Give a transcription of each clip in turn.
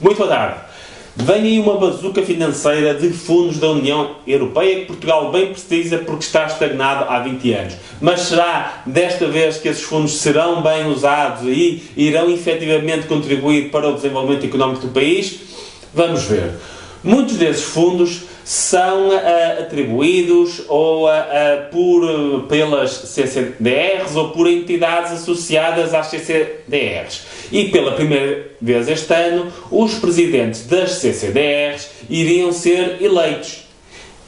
Muito boa tarde. Vem aí uma bazuca financeira de fundos da União Europeia que Portugal bem precisa porque está estagnado há 20 anos. Mas será desta vez que esses fundos serão bem usados e irão efetivamente contribuir para o desenvolvimento económico do país? Vamos ver. Muitos desses fundos são uh, atribuídos ou, uh, uh, por, pelas CCDRs ou por entidades associadas às CCDRs. E pela primeira vez este ano, os presidentes das CCDRs iriam ser eleitos.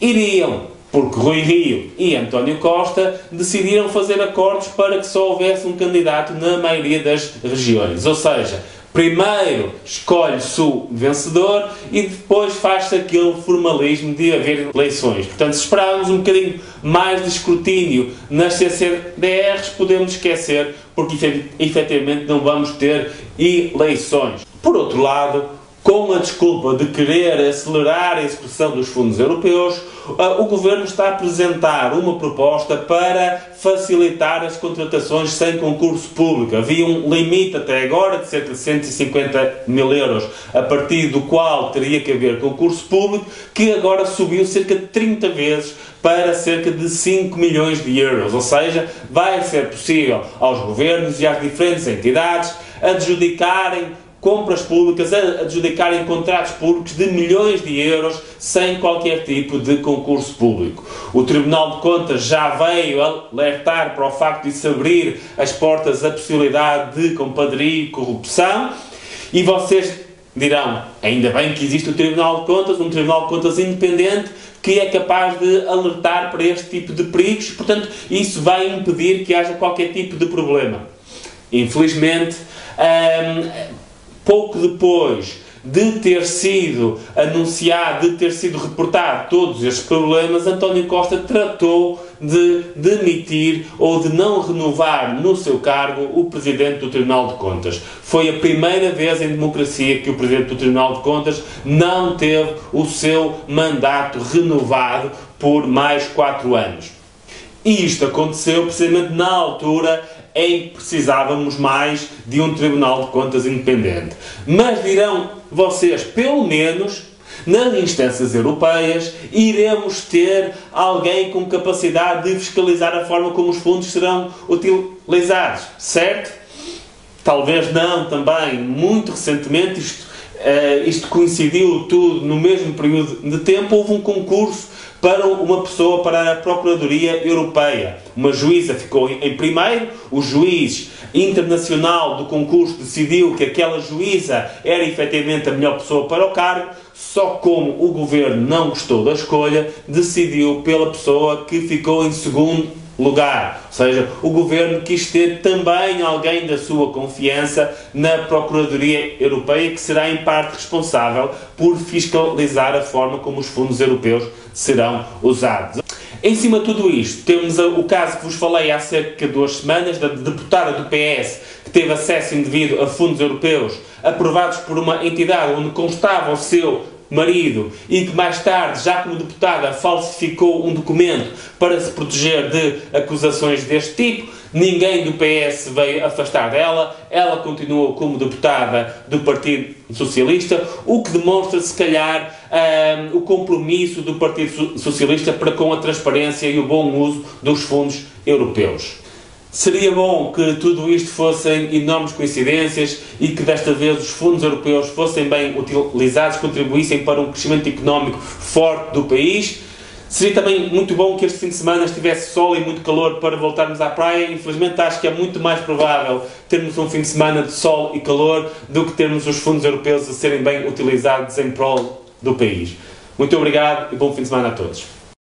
Iriam, porque Rui Rio e António Costa decidiram fazer acordos para que só houvesse um candidato na maioria das regiões. Ou seja, Primeiro escolhe-se o vencedor e depois faz-se aquele formalismo de haver eleições. Portanto, se esperarmos um bocadinho mais de escrutínio nas CCDRs, podemos esquecer, porque efetivamente não vamos ter eleições. Por outro lado, com a desculpa de querer acelerar a execução dos fundos europeus, ah, o Governo está a apresentar uma proposta para facilitar as contratações sem concurso público. Havia um limite até agora de cerca de 150 mil euros, a partir do qual teria que haver concurso público, que agora subiu cerca de 30 vezes para cerca de 5 milhões de euros. Ou seja, vai ser possível aos governos e às diferentes entidades adjudicarem compras públicas, a adjudicarem contratos públicos de milhões de euros sem qualquer tipo de concurso público. O Tribunal de Contas já veio alertar para o facto de se abrir as portas à possibilidade de compadria e corrupção e vocês dirão, ainda bem que existe o Tribunal de Contas, um Tribunal de Contas independente que é capaz de alertar para este tipo de perigos, portanto, isso vai impedir que haja qualquer tipo de problema. Infelizmente, hum, pouco depois de ter sido anunciado, de ter sido reportado todos estes problemas, António Costa tratou de demitir ou de não renovar no seu cargo o Presidente do Tribunal de Contas. Foi a primeira vez em democracia que o Presidente do Tribunal de Contas não teve o seu mandato renovado por mais quatro anos. E isto aconteceu precisamente na altura em que precisávamos mais de um Tribunal de Contas independente. Mas dirão vocês, pelo menos nas instâncias europeias, iremos ter alguém com capacidade de fiscalizar a forma como os fundos serão utilizados, certo? Talvez não também. Muito recentemente, isto, uh, isto coincidiu tudo no mesmo período de tempo, houve um concurso para uma pessoa para a Procuradoria Europeia. Uma juíza ficou em primeiro, o juiz internacional do concurso decidiu que aquela juíza era efetivamente a melhor pessoa para o cargo, só como o governo não gostou da escolha, decidiu pela pessoa que ficou em segundo lugar. Ou seja, o governo quis ter também alguém da sua confiança na Procuradoria Europeia, que será em parte responsável por fiscalizar a forma como os fundos europeus serão usados. Em cima de tudo isto, temos o caso que vos falei há cerca de duas semanas, da deputada do PS que teve acesso indevido a fundos europeus aprovados por uma entidade onde constava o seu marido e que mais tarde, já como deputada, falsificou um documento para se proteger de acusações deste tipo. Ninguém do PS veio afastar dela, ela continuou como deputada do Partido Socialista, o que demonstra, se calhar, um, o compromisso do Partido Socialista para com a transparência e o bom uso dos fundos europeus. Seria bom que tudo isto fossem enormes coincidências e que desta vez os fundos europeus fossem bem utilizados, contribuíssem para um crescimento económico forte do país. Seria também muito bom que este fim de semana estivesse sol e muito calor para voltarmos à praia. Infelizmente, acho que é muito mais provável termos um fim de semana de sol e calor do que termos os fundos europeus a serem bem utilizados em prol do país. Muito obrigado e bom fim de semana a todos.